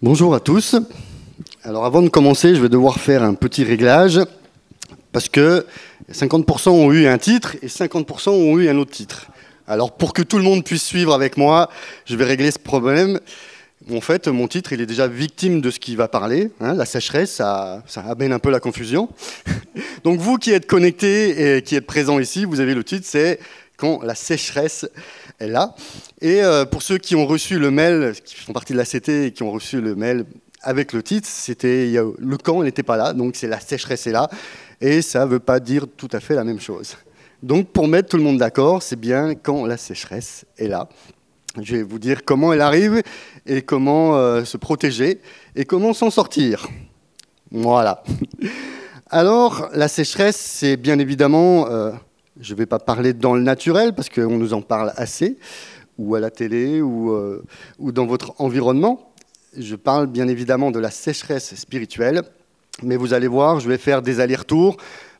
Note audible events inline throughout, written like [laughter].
Bonjour à tous. Alors avant de commencer, je vais devoir faire un petit réglage parce que 50% ont eu un titre et 50% ont eu un autre titre. Alors pour que tout le monde puisse suivre avec moi, je vais régler ce problème. En fait, mon titre, il est déjà victime de ce qui va parler. Hein, la sécheresse, ça, ça amène un peu la confusion. [laughs] Donc vous qui êtes connectés et qui êtes présents ici, vous avez le titre, c'est quand la sécheresse là. Et euh, pour ceux qui ont reçu le mail, qui font partie de la CT et qui ont reçu le mail avec le titre, c'était le camp n'était pas là, donc c'est la sécheresse est là, et ça ne veut pas dire tout à fait la même chose. Donc pour mettre tout le monde d'accord, c'est bien quand la sécheresse est là. Je vais vous dire comment elle arrive et comment euh, se protéger et comment s'en sortir. Voilà. Alors la sécheresse, c'est bien évidemment euh, je ne vais pas parler dans le naturel parce qu'on nous en parle assez, ou à la télé, ou, euh, ou dans votre environnement. Je parle bien évidemment de la sécheresse spirituelle, mais vous allez voir, je vais faire des allers-retours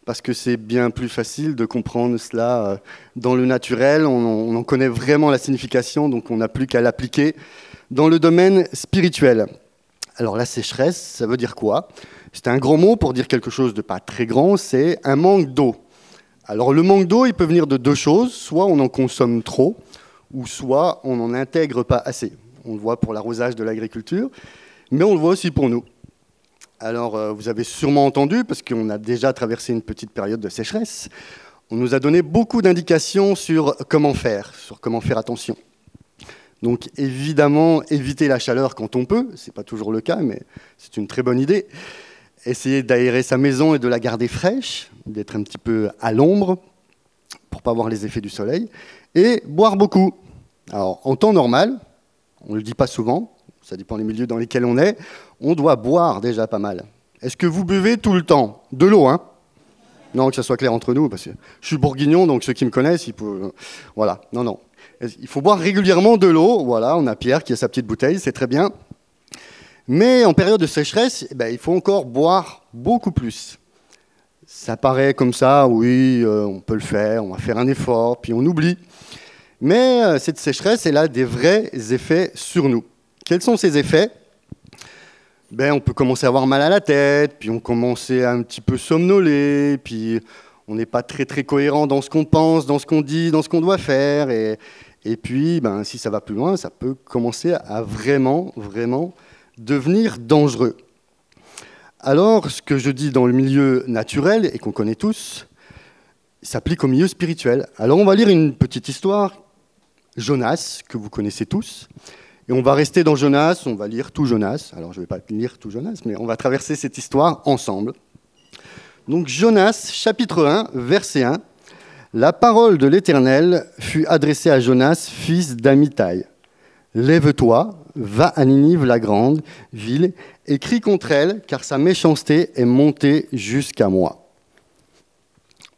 parce que c'est bien plus facile de comprendre cela euh, dans le naturel. On, en connaît vraiment la signification, donc on n'a plus qu'à l'appliquer dans le domaine spirituel. Alors la sécheresse, ça veut dire quoi? C'est un grand mot pour dire quelque chose de pas très grand, c'est un manque d'eau. Alors le manque d'eau, il peut venir de deux choses. Soit on en consomme trop, ou soit on n'en intègre pas assez. On le voit pour l'arrosage de l'agriculture, mais on le voit aussi pour nous. Alors euh, vous avez sûrement entendu, parce qu'on a déjà traversé une petite période de sécheresse, on nous a donné beaucoup d'indications sur comment faire, sur comment faire attention. Donc évidemment, éviter la chaleur quand on peut, ce n'est pas toujours le cas, mais c'est une très bonne idée essayer d'aérer sa maison et de la garder fraîche, d'être un petit peu à l'ombre pour pas voir les effets du soleil, et boire beaucoup. Alors en temps normal, on ne le dit pas souvent, ça dépend des milieux dans lesquels on est, on doit boire déjà pas mal. Est-ce que vous buvez tout le temps? De l'eau, hein? Non, que ça soit clair entre nous, parce que je suis bourguignon, donc ceux qui me connaissent. Voilà, non, non. Il faut boire régulièrement de l'eau, voilà, on a Pierre qui a sa petite bouteille, c'est très bien. Mais en période de sécheresse, eh ben, il faut encore boire beaucoup plus. Ça paraît comme ça, oui, euh, on peut le faire, on va faire un effort, puis on oublie. Mais euh, cette sécheresse, elle a des vrais effets sur nous. Quels sont ces effets? Ben, On peut commencer à avoir mal à la tête, puis on commence à un petit peu somnoler, puis on n'est pas très très cohérent dans ce qu'on pense, dans ce qu'on dit, dans ce qu'on doit faire. Et, et puis, ben, si ça va plus loin, ça peut commencer à vraiment, vraiment devenir dangereux. Alors, ce que je dis dans le milieu naturel, et qu'on connaît tous, s'applique au milieu spirituel. Alors, on va lire une petite histoire, Jonas, que vous connaissez tous. Et on va rester dans Jonas, on va lire tout Jonas. Alors, je ne vais pas lire tout Jonas, mais on va traverser cette histoire ensemble. Donc, Jonas, chapitre 1, verset 1. La parole de l'Éternel fut adressée à Jonas, fils d'Amitai. Lève-toi, va à Ninive la grande ville et crie contre elle, car sa méchanceté est montée jusqu'à moi.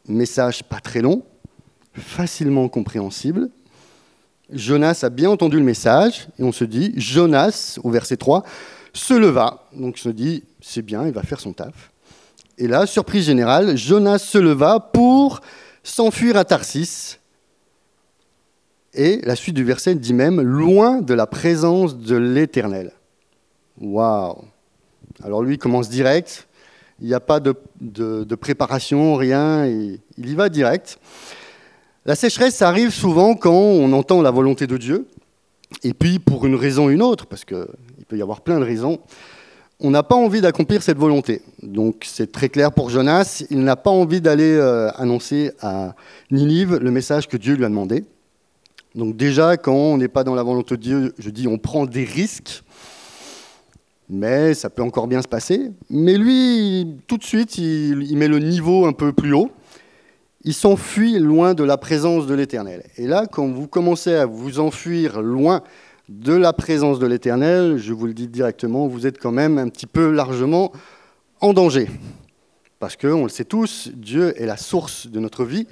Message pas très long, facilement compréhensible. Jonas a bien entendu le message, et on se dit, Jonas, au verset 3, se leva. Donc on se dit, c'est bien, il va faire son taf. Et là, surprise générale, Jonas se leva pour s'enfuir à Tarsis, et la suite du verset dit même loin de la présence de l'Éternel. Waouh Alors lui commence direct, il n'y a pas de, préparation, rien, il y va direct. La sécheresse arrive souvent quand on entend la volonté de Dieu, et puis pour une raison ou une autre, parce qu'il peut y avoir plein de raisons, on n'a pas envie d'accomplir cette volonté. Donc c'est très clair pour Jonas, il n'a pas envie d'aller euh, annoncer à Ninive le message que Dieu lui a demandé. Donc déjà, quand on n'est pas dans la volonté de Dieu, je dis on prend des risques, mais ça peut encore bien se passer. Mais lui, tout de suite, il, met le niveau un peu plus haut. Il s'enfuit loin de la présence de l'Éternel. Et là, quand vous commencez à vous enfuir loin de la présence de l'Éternel, je vous le dis directement, vous êtes quand même un petit peu largement en danger. Parce qu'on le sait tous, Dieu est la source de notre vie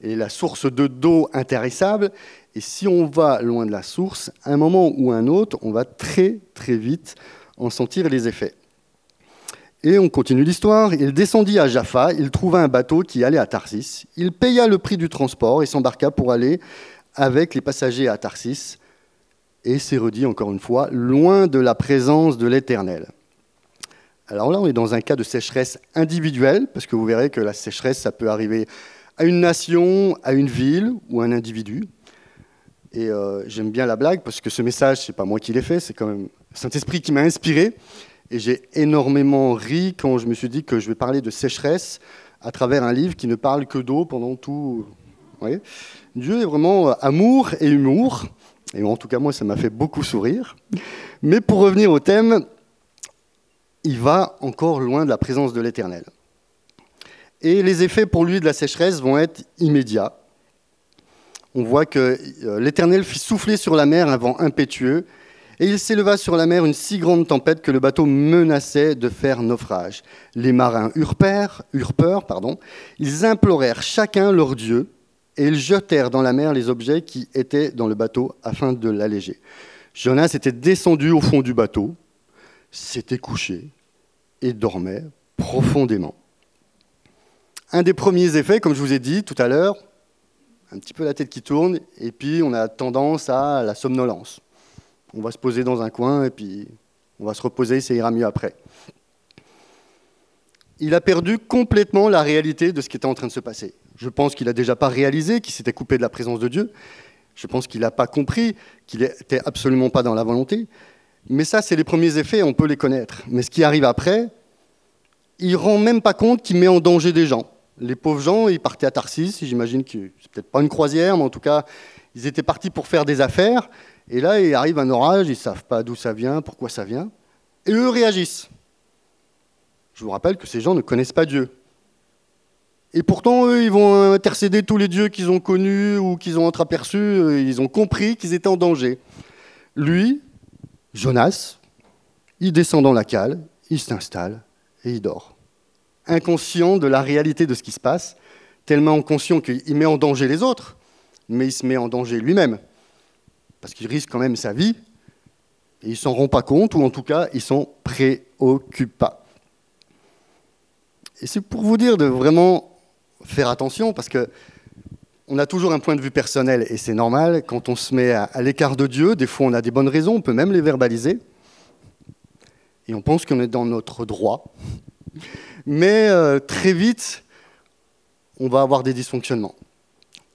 et la source de d'eau intarissable. Et si on va loin de la source, à un moment ou un autre, on va très très vite en sentir les effets. Et on continue l'histoire. Il descendit à Jaffa, il trouva un bateau qui allait à Tarsis. Il paya le prix du transport et s'embarqua pour aller avec les passagers à Tarsis. et c'est redit encore une fois, loin de la présence de l'Éternel. Alors là, on est dans un cas de sécheresse individuelle, parce que vous verrez que la sécheresse, ça peut arriver à une nation, à une ville ou à un individu. Et euh, j'aime bien la blague, parce que ce message, c'est pas moi qui l'ai fait, c'est quand même Saint-Esprit qui m'a inspiré. Et j'ai énormément ri quand je me suis dit que je vais parler de sécheresse à travers un livre qui ne parle que d'eau pendant tout. Dieu est vraiment amour et humour. Et en tout cas, moi, ça m'a fait beaucoup sourire. Mais pour revenir au thème, il va encore loin de la présence de l'Éternel. Et les effets pour lui de la sécheresse vont être immédiats. On voit que euh, l'Éternel fit souffler sur la mer un vent impétueux, et il s'éleva sur la mer une si grande tempête que le bateau menaçait de faire naufrage. Les marins eurent peur, ils implorèrent chacun leur Dieu, et ils jetèrent dans la mer les objets qui étaient dans le bateau afin de l'alléger. Jonas était descendu au fond du bateau, s'était couché et dormait profondément. Un des premiers effets, comme je vous ai dit tout à l'heure, un petit peu la tête qui tourne, et puis on a tendance à la somnolence. On va se poser dans un coin, et puis on va se reposer, ça ira mieux après. Il a perdu complètement la réalité de ce qui était en train de se passer. Je pense qu'il n'a déjà pas réalisé qu'il s'était coupé de la présence de Dieu. Je pense qu'il n'a pas compris qu'il n'était absolument pas dans la volonté. Mais ça, c'est les premiers effets, on peut les connaître. Mais ce qui arrive après, il ne rend même pas compte qu'il met en danger des gens. Les pauvres gens, ils partaient à Tarsis, j'imagine que c'est peut-être pas une croisière, mais en tout cas, ils étaient partis pour faire des affaires. Et là, il arrive un orage, ils ne savent pas d'où ça vient, pourquoi ça vient. Et eux réagissent. Je vous rappelle que ces gens ne connaissent pas Dieu. Et pourtant, eux, ils vont intercéder tous les dieux qu'ils ont connus ou qu'ils ont entreaperçus. Ils ont compris qu'ils étaient en danger. Lui, Jonas, il descend dans la cale, il s'installe et il dort. Inconscient de la réalité de ce qui se passe, tellement conscient qu'il met en danger les autres, mais il se met en danger lui-même, parce qu'il risque quand même sa vie, et il s'en rend pas compte, ou en tout cas, il s'en préoccupe pas. Et c'est pour vous dire de vraiment faire attention parce que on a toujours un point de vue personnel et c'est normal. Quand on se met à, l'écart de Dieu, des fois on a des bonnes raisons, on peut même les verbaliser. Et on pense qu'on est dans notre droit. Mais euh, très vite, on va avoir des dysfonctionnements.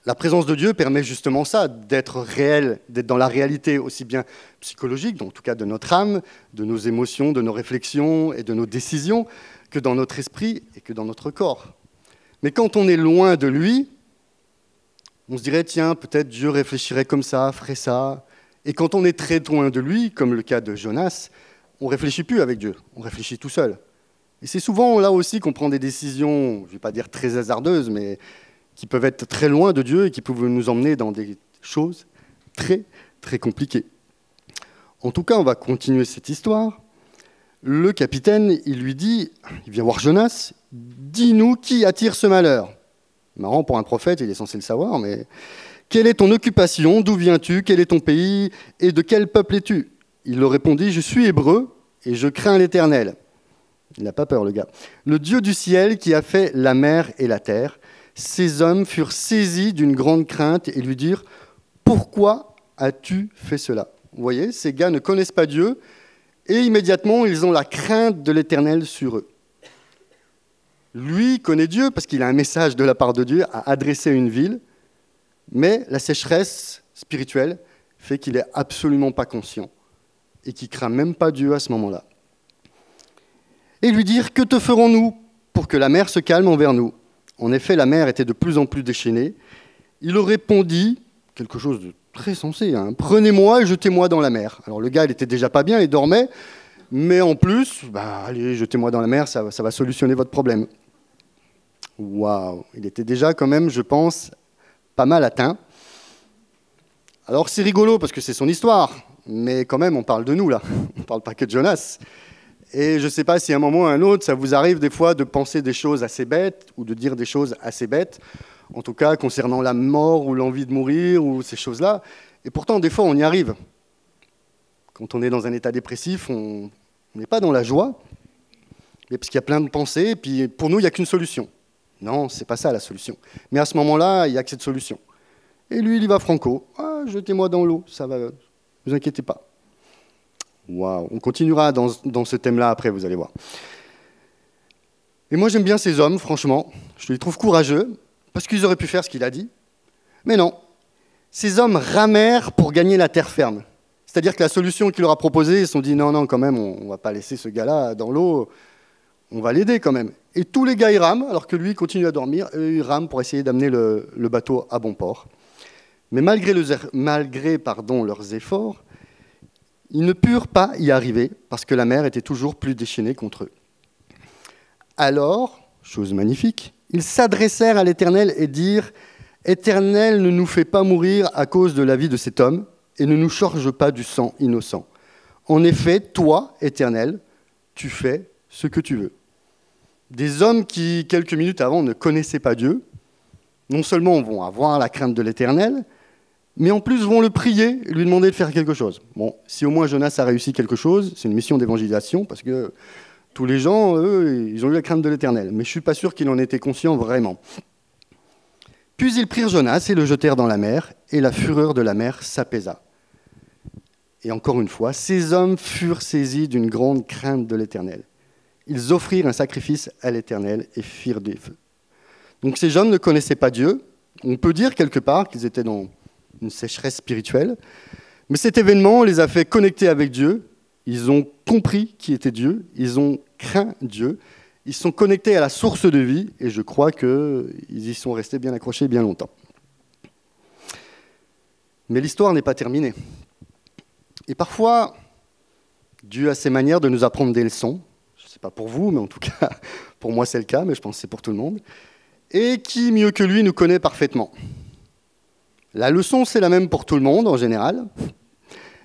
La présence de Dieu permet justement ça, d'être réel, d'être dans la réalité aussi bien psychologique, en tout cas de notre âme, de nos émotions, de nos réflexions et de nos décisions, que dans notre esprit et que dans notre corps. Mais quand on est loin de lui, on se dirait, tiens, peut-être Dieu réfléchirait comme ça, ferait ça. Et quand on est très loin de lui, comme le cas de Jonas, on réfléchit plus avec Dieu, on réfléchit tout seul. Et c'est souvent là aussi qu'on prend des décisions, je ne vais pas dire très hasardeuses, mais qui peuvent être très loin de Dieu et qui peuvent nous emmener dans des choses très, très compliquées. En tout cas, on va continuer cette histoire. Le capitaine, il lui dit, il vient voir Jonas, dis-nous qui attire ce malheur. Marrant pour un prophète, il est censé le savoir, mais quelle est ton occupation? D'où viens-tu? Quel est ton pays? Et de quel peuple es-tu? Il leur répondit Je suis hébreu et je crains l'Éternel. Il n'a pas peur, le gars. Le Dieu du ciel qui a fait la mer et la terre. Ces hommes furent saisis d'une grande crainte et lui dirent Pourquoi as-tu fait cela? Vous voyez, ces gars ne connaissent pas Dieu et immédiatement ils ont la crainte de l'Éternel sur eux. Lui connaît Dieu parce qu'il a un message de la part de Dieu à adresser à une ville, mais la sécheresse spirituelle fait qu'il n'est absolument pas conscient et qu'il craint même pas Dieu à ce moment-là. Et lui dire Que te ferons-nous pour que la mer se calme envers nous? En effet, la mer était de plus en plus déchaînée. Il répondit quelque chose de très sensé hein. Prenez-moi et jetez-moi dans la mer. Alors le gars, il était déjà pas bien, il dormait. Mais en plus, bah, allez, jetez-moi dans la mer, ça, va solutionner votre problème. Waouh, il était déjà quand même, je pense, pas mal atteint. Alors c'est rigolo parce que c'est son histoire, mais quand même on parle de nous là, [laughs] on parle pas que de Jonas. Et je ne sais pas si à un moment ou à un autre, ça vous arrive des fois de penser des choses assez bêtes ou de dire des choses assez bêtes, en tout cas concernant la mort ou l'envie de mourir ou ces choses-là. Et pourtant, des fois, on y arrive. Quand on est dans un état dépressif, on n'est pas dans la joie, parce qu'il y a plein de pensées, et puis pour nous, il n'y a qu'une solution. Non, c'est pas ça la solution. Mais à ce moment-là, il n'y a que cette solution. Et lui, il y va franco. Ah, jetez-moi dans l'eau, ça va, Ne vous inquiétez pas. On continuera dans, ce thème-là après, vous allez voir. Et moi j'aime bien ces hommes, franchement. Je les trouve courageux, parce qu'ils auraient pu faire ce qu'il a dit. Mais non, ces hommes ramèrent pour gagner la terre ferme. C'est-à-dire que la solution qu'il leur a proposée, ils se sont dit non, non, quand même, on ne va pas laisser ce gars-là dans l'eau, on va l'aider quand même. Et tous les gars, ils rament, alors que lui continue à dormir, et ils rament pour essayer d'amener le, bateau à bon port. Mais malgré, leurs efforts, ils ne purent pas y arriver, parce que la mer était toujours plus déchaînée contre eux. Alors, chose magnifique, ils s'adressèrent à l'Éternel et dirent Éternel, ne nous fais pas mourir à cause de la vie de cet homme, et ne nous charge pas du sang innocent. En effet, toi, Éternel, tu fais ce que tu veux. Des hommes qui, quelques minutes avant, ne connaissaient pas Dieu, non seulement vont avoir la crainte de l'Éternel, mais en plus vont le prier lui demander de faire quelque chose. Bon, si au moins Jonas a réussi quelque chose, c'est une mission d'évangélisation, parce que tous les gens, eux, ils ont eu la crainte de l'Éternel. Mais je ne suis pas sûr qu'il en était conscient vraiment. Puis ils prirent Jonas et le jetèrent dans la mer, et la fureur de la mer s'apaisa. Et encore une fois, ces hommes furent saisis d'une grande crainte de l'Éternel. Ils offrirent un sacrifice à l'Éternel et firent des feux. Donc ces hommes ne connaissaient pas Dieu. On peut dire quelque part qu'ils étaient dans une sécheresse spirituelle. Mais cet événement les a fait connecter avec Dieu ils ont compris qui était Dieu, ils ont craint Dieu, ils sont connectés à la source de vie, et je crois qu'ils y sont restés bien accrochés bien longtemps. Mais l'histoire n'est pas terminée. Et parfois, Dieu a ses manières de nous apprendre des leçons. Je ne sais pas pour vous, mais en tout cas, [laughs] pour moi c'est le cas, mais je pense que c'est pour tout le monde. Et qui, mieux que lui, nous connaît parfaitement? La leçon, c'est la même pour tout le monde en général.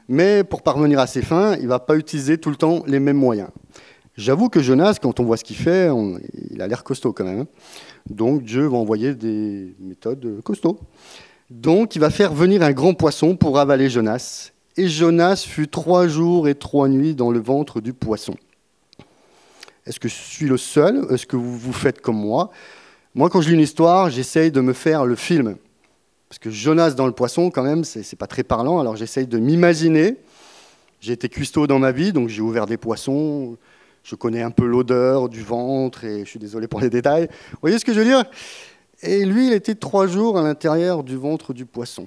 Mais pour parvenir à ses fins, il ne va pas utiliser tout le temps les mêmes moyens. J'avoue que Jonas, quand on voit ce qu'il fait, il a l'air costaud quand même. Donc Dieu va envoyer des méthodes costauds. Donc il va faire venir un grand poisson pour avaler Jonas. Et Jonas fut trois jours et trois nuits dans le ventre du poisson. Est-ce que je suis le seul? Est-ce que vous vous faites comme moi? Moi, quand je lis une histoire, j'essaye de me faire le film. Parce que Jonas dans le poisson, quand même, c'est pas très parlant. Alors j'essaye de m'imaginer. J'ai été cuistot dans ma vie, donc j'ai ouvert des poissons. Je connais un peu l'odeur du ventre et je suis désolé pour les détails. Vous voyez ce que je veux dire? Et lui, il était trois jours à l'intérieur du ventre du poisson.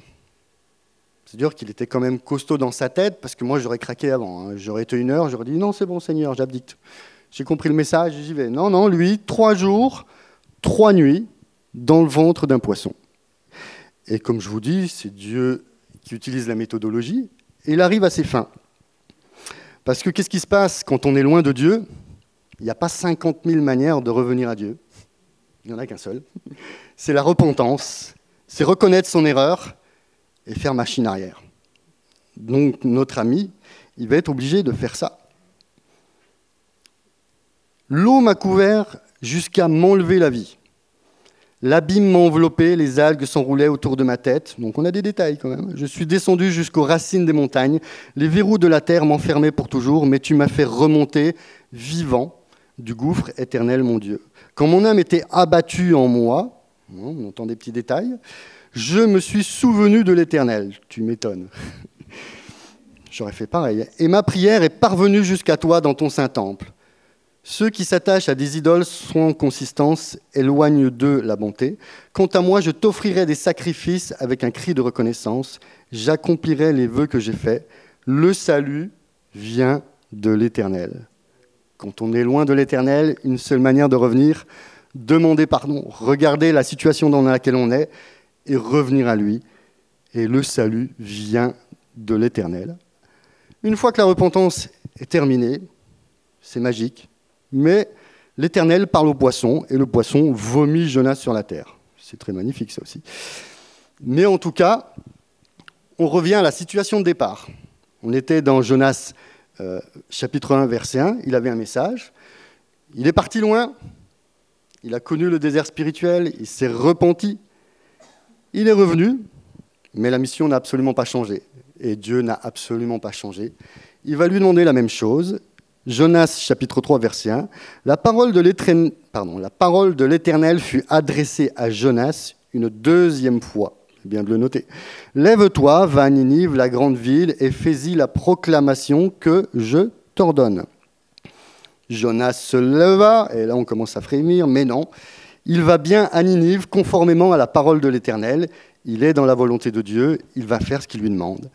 C'est dire qu'il était quand même costaud dans sa tête, parce que moi j'aurais craqué avant. Hein. J'aurais été une heure, j'aurais dit non, c'est bon Seigneur, j'abdique. J'ai compris le message, j'y vais. Non, non, lui, trois jours, trois nuits dans le ventre d'un poisson. Et comme je vous dis, c'est Dieu qui utilise la méthodologie, et il arrive à ses fins. Parce que qu'est-ce qui se passe quand on est loin de Dieu? Il n'y a pas 50 000 manières de revenir à Dieu. Il n'y en a qu'un seul. C'est la repentance, c'est reconnaître son erreur et faire machine arrière. Donc notre ami, il va être obligé de faire ça. L'eau m'a couvert jusqu'à m'enlever la vie. L'abîme m'a enveloppé, les algues s'enroulaient autour de ma tête. Donc on a des détails quand même. Je suis descendu jusqu'aux racines des montagnes. Les verrous de la terre m'enfermaient pour toujours, mais tu m'as fait remonter vivant du gouffre éternel, mon Dieu. Quand mon âme était abattue en moi, on entend des petits détails, je me suis souvenu de l'éternel. Tu m'étonnes. [laughs] J'aurais fait pareil. Et ma prière est parvenue jusqu'à toi dans ton saint temple. Ceux qui s'attachent à des idoles sans consistance éloignent d'eux la bonté. Quant à moi, je t'offrirai des sacrifices avec un cri de reconnaissance. J'accomplirai les vœux que j'ai faits. Le salut vient de l'Éternel. Quand on est loin de l'Éternel, une seule manière de revenir, demander pardon, regarder la situation dans laquelle on est et revenir à lui. Et le salut vient de l'Éternel. Une fois que la repentance est terminée, c'est magique, mais l'Éternel parle au poisson, et le poisson vomit Jonas sur la terre. C'est très magnifique ça aussi. Mais en tout cas, on revient à la situation de départ. On était dans Jonas euh, chapitre 1, verset 1, il avait un message. Il est parti loin, il a connu le désert spirituel, il s'est repenti, il est revenu, mais la mission n'a absolument pas changé. Et Dieu n'a absolument pas changé. Il va lui demander la même chose, Jonas chapitre 3 verset 1, la parole de l'Éternel fut adressée à Jonas une deuxième fois. bien de le noter. Lève-toi, va à Ninive, la grande ville, et fais-y la proclamation que je t'ordonne. Jonas se leva, et là on commence à frémir, mais non, il va bien à Ninive conformément à la parole de l'Éternel. Il est dans la volonté de Dieu, il va faire ce qu'il lui demande.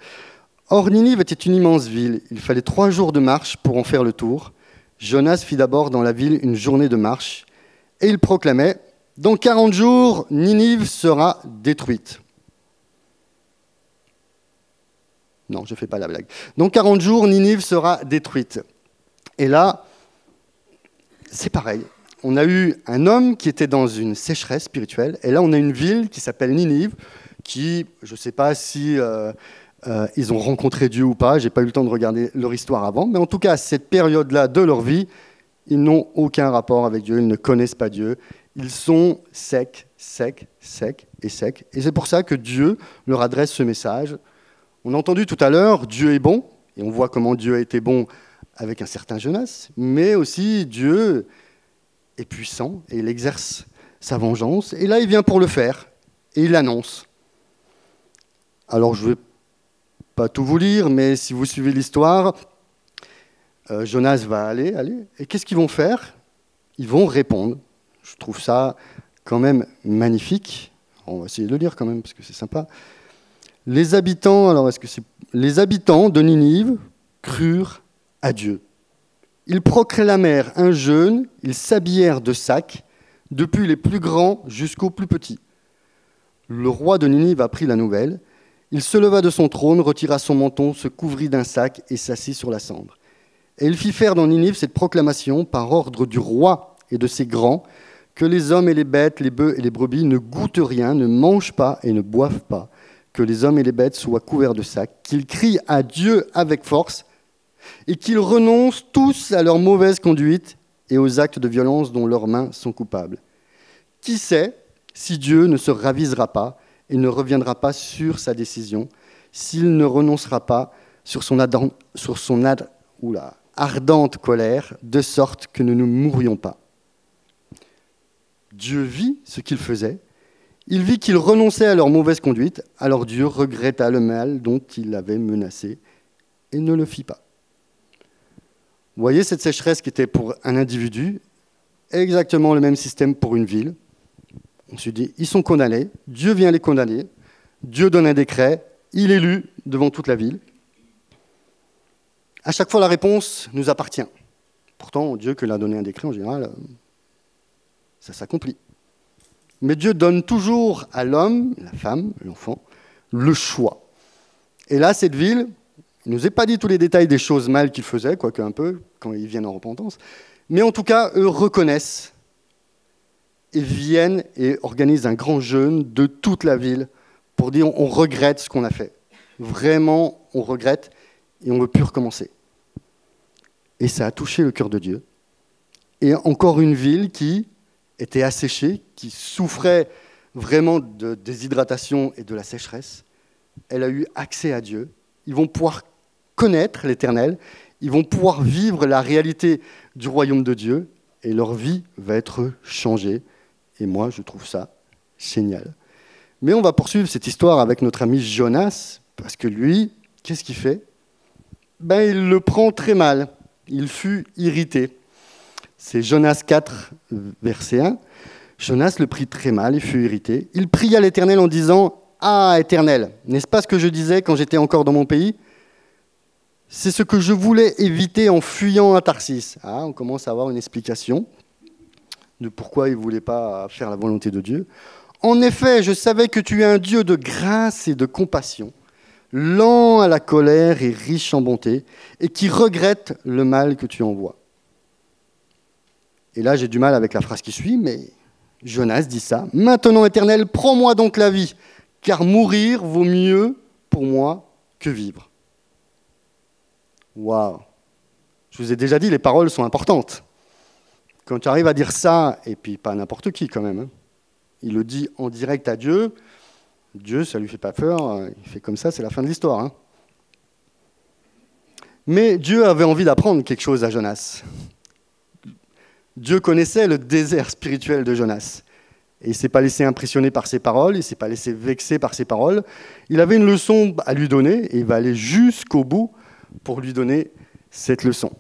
Or, Ninive était une immense ville. Il fallait trois jours de marche pour en faire le tour. Jonas fit d'abord dans la ville une journée de marche, et il proclamait Dans quarante jours, Ninive sera détruite. Non, je ne fais pas la blague. Dans quarante jours, Ninive sera détruite. Et là, c'est pareil on a eu un homme qui était dans une sécheresse spirituelle, et là on a une ville qui s'appelle Ninive, qui, je ne sais pas si euh, euh, ils ont rencontré Dieu ou pas, j'ai pas eu le temps de regarder leur histoire avant, mais en tout cas à cette période-là de leur vie, ils n'ont aucun rapport avec Dieu, ils ne connaissent pas Dieu, ils sont secs, secs, secs et secs, et c'est pour ça que Dieu leur adresse ce message. On a entendu tout à l'heure, Dieu est bon, et on voit comment Dieu a été bon avec un certain Jonas, mais aussi Dieu est puissant et il exerce sa vengeance. Et là, il vient pour le faire et il l'annonce. Alors, je ne vais pas tout vous lire, mais si vous suivez l'histoire, euh, Jonas va aller, aller. Et qu'est-ce qu'ils vont faire? Ils vont répondre. Je trouve ça quand même magnifique. On va essayer de lire quand même parce que c'est sympa. Les habitants, de Ninive crurent à Dieu. Ils proclamèrent un jeûne, ils s'habillèrent de sacs, depuis les plus grands jusqu'aux plus petits. Le roi de Ninive apprit la nouvelle. Il se leva de son trône, retira son menton, se couvrit d'un sac et s'assit sur la cendre. Et il fit faire dans Ninive cette proclamation par ordre du roi et de ses grands que les hommes et les bêtes, les bœufs et les brebis ne goûtent rien, ne mangent pas et ne boivent pas, que les hommes et les bêtes soient couverts de sacs, qu'ils crient à Dieu avec force et qu'ils renoncent tous à leur mauvaise conduite et aux actes de violence dont leurs mains sont coupables. Qui sait si Dieu ne se ravisera pas et ne reviendra pas sur sa décision, s'il ne renoncera pas sur son, ardente colère, de sorte que nous ne mourrions pas. Dieu vit ce qu'il faisait, il vit qu'ils renonçaient à leur mauvaise conduite, alors Dieu regretta le mal dont il l'avait menacé et ne le fit pas. Vous voyez cette sécheresse qui était pour un individu, exactement le même système pour une ville. On se dit, ils sont condamnés, Dieu vient les condamner, Dieu donne un décret, il est élu devant toute la ville. À chaque fois, la réponse nous appartient. Pourtant, Dieu, que l'a donné un décret, en général, ça s'accomplit. Mais Dieu donne toujours à l'homme, la femme, l'enfant, le choix. Et là, cette ville, il ne nous a pas dit tous les détails des choses mal qu'ils faisaient, quoique un peu, quand ils viennent en repentance. Mais en tout cas, eux reconnaissent et viennent et organisent un grand jeûne de toute la ville pour dire on regrette ce qu'on a fait. Vraiment, on regrette et on ne veut plus recommencer. Et ça a touché le cœur de Dieu. Et encore une ville qui était asséchée, qui souffrait vraiment de déshydratation et de la sécheresse, elle a eu accès à Dieu. Ils vont pouvoir connaître l'Éternel, ils vont pouvoir vivre la réalité du royaume de Dieu et leur vie va être changée. Et moi, je trouve ça génial. Mais on va poursuivre cette histoire avec notre ami Jonas, parce que lui, qu'est-ce qu'il fait? Ben, Il le prend très mal. Il fut irrité. C'est Jonas 4, verset 1. Jonas le prit très mal, il fut irrité. Il pria l'Éternel en disant Ah, Éternel, n'est-ce pas ce que je disais quand j'étais encore dans mon pays? C'est ce que je voulais éviter en fuyant à Tarsis. Ah, on commence à avoir une explication de pourquoi il ne voulait pas faire la volonté de Dieu. En effet, je savais que tu es un Dieu de grâce et de compassion, lent à la colère et riche en bonté, et qui regrette le mal que tu envoies. Et là, j'ai du mal avec la phrase qui suit, mais Jonas dit ça. Maintenant, Éternel, prends-moi donc la vie, car mourir vaut mieux pour moi que vivre. Waouh Je vous ai déjà dit, les paroles sont importantes. Quand tu arrives à dire ça, et puis pas n'importe qui quand même, hein, il le dit en direct à Dieu, Dieu, ça lui fait pas peur, il fait comme ça, c'est la fin de l'histoire. Hein. Mais Dieu avait envie d'apprendre quelque chose à Jonas. Dieu connaissait le désert spirituel de Jonas. Et il ne s'est pas laissé impressionner par ses paroles, il ne s'est pas laissé vexer par ses paroles. Il avait une leçon à lui donner et il va aller jusqu'au bout pour lui donner cette leçon.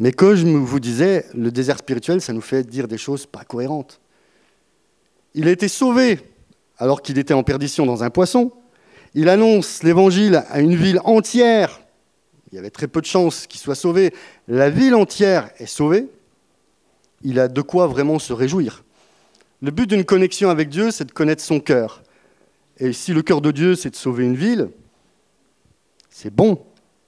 Mais comme je vous disais, le désert spirituel, ça nous fait dire des choses pas cohérentes. Il a été sauvé alors qu'il était en perdition dans un poisson. Il annonce l'évangile à une ville entière. Il y avait très peu de chances qu'il soit sauvé. La ville entière est sauvée. Il a de quoi vraiment se réjouir. Le but d'une connexion avec Dieu, c'est de connaître son cœur. Et si le cœur de Dieu, c'est de sauver une ville, c'est bon.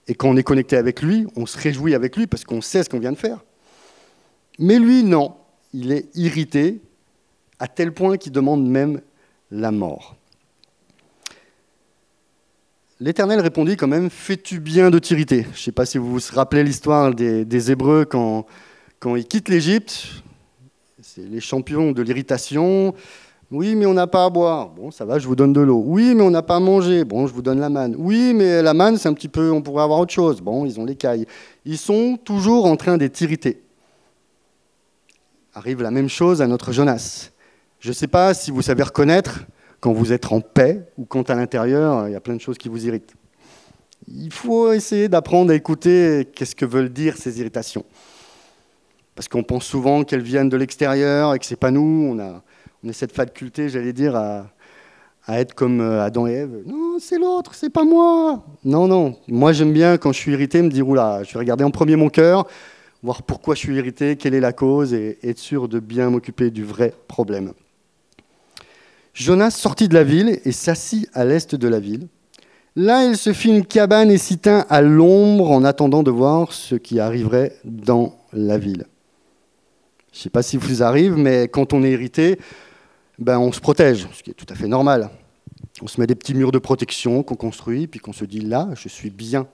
Et quand on est connecté avec lui, on se réjouit avec lui parce qu'on sait ce qu'on vient de faire. Mais lui, non. Il est irrité à tel point qu'il demande même la mort. L'Éternel répondit quand même, fais-tu bien de t'irriter? Je ne sais pas si vous vous rappelez l'histoire des, Hébreux quand, quand ils quittent l'Égypte. C'est les champions de l'irritation. Oui, mais on n'a pas à boire. Bon, ça va, je vous donne de l'eau. Oui, mais on n'a pas à manger. Bon, je vous donne la manne. Oui, mais la manne, c'est un petit peu, on pourrait avoir autre chose. Bon, ils ont les cailles. Ils sont toujours en train d'être irrités. Arrive la même chose à notre Jonas. Je ne sais pas si vous savez reconnaître quand vous êtes en paix ou quand à l'intérieur, il y a plein de choses qui vous irritent. Il faut essayer d'apprendre à écouter qu'est-ce que veulent dire ces irritations. Parce qu'on pense souvent qu'elles viennent de l'extérieur et que ce n'est pas nous. On a, on a cette faculté, j'allais dire, à, être comme euh, Adam et Ève. Non, c'est l'autre, c'est pas moi. Non, non. Moi, j'aime bien, quand je suis irrité, me dire, oula, je vais regarder en premier mon cœur, voir pourquoi je suis irrité, quelle est la cause, et être sûr de bien m'occuper du vrai problème. Jonas sortit de la ville et s'assit à l'est de la ville. Là, il se fit une cabane et s'y tint à l'ombre en attendant de voir ce qui arriverait dans la ville. Je ne sais pas si vous arrive, mais quand on est irrité, ben on se protège, ce qui est tout à fait normal. On se met des petits murs de protection qu'on construit, puis qu'on se dit là, je suis bien.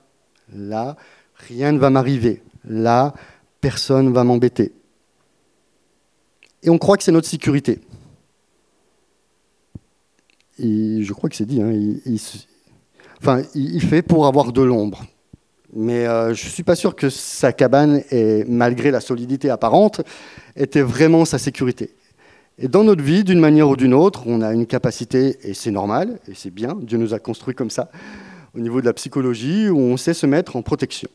Là, rien ne va m'arriver. Là, personne ne va m'embêter. Et on croit que c'est notre sécurité je crois que c'est dit, hein, enfin, il, fait pour avoir de l'ombre. Mais euh, je ne suis pas sûr que sa cabane, malgré la solidité apparente, était vraiment sa sécurité. Et dans notre vie, d'une manière ou d'une autre, on a une capacité, et c'est normal, et c'est bien, Dieu nous a construit comme ça, au niveau de la psychologie, où on sait se mettre en protection.